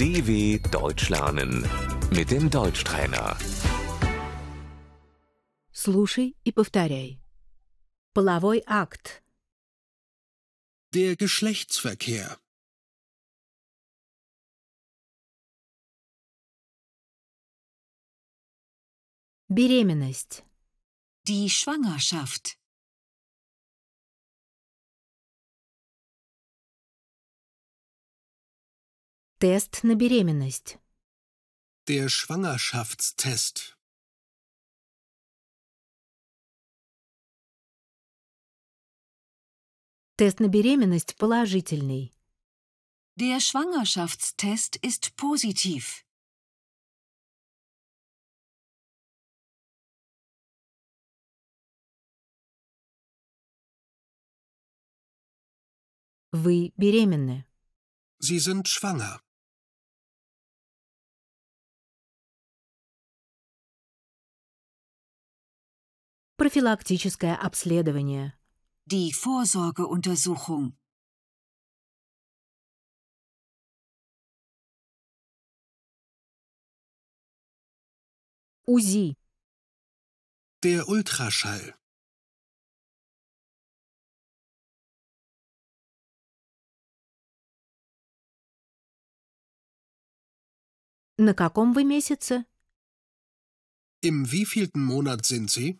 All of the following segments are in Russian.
DW Deutsch lernen mit dem Deutschtrainer. Слушай и повторяй. Половой акт. Der Geschlechtsverkehr. Беременность. Die Schwangerschaft. Тест на беременность. Der Schwangerschaftstest. Тест на беременность положительный. Der Schwangerschaftstest ist positiv. Вы беременны. Sie sind schwanger. Профилактическое обследование. Die Vorsorgeuntersuchung. УЗИ. Der Ultraschall. На каком вы месяце? Im wievielten Monat sind Sie?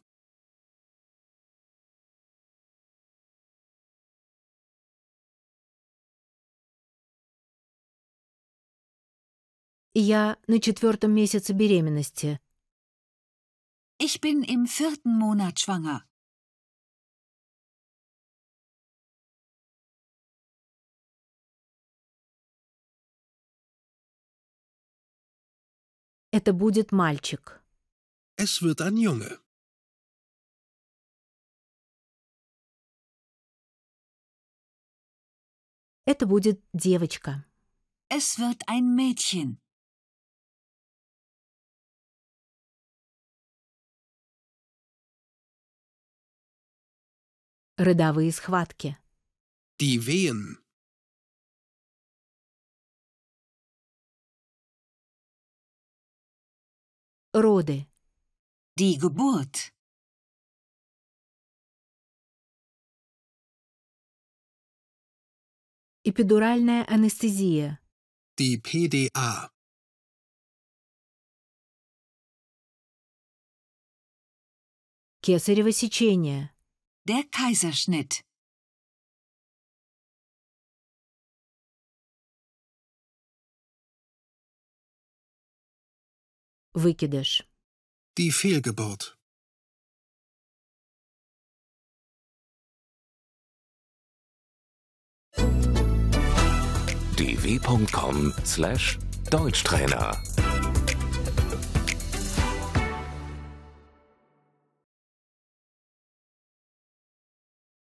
Я на четвертом месяце беременности. Ich bin im vierten Monat schwanger. Это будет мальчик. Es wird ein Junge. Это будет девочка. Es wird ein Mädchen. Родовые схватки. Die Wehen. Роды. Die Geburt. Эпидуральная анестезия. Die PDA. Кесарево сечение. Der Kaiserschnitt. Выкидыш. Die Fehlgeburt. dw.com/deutschtrainer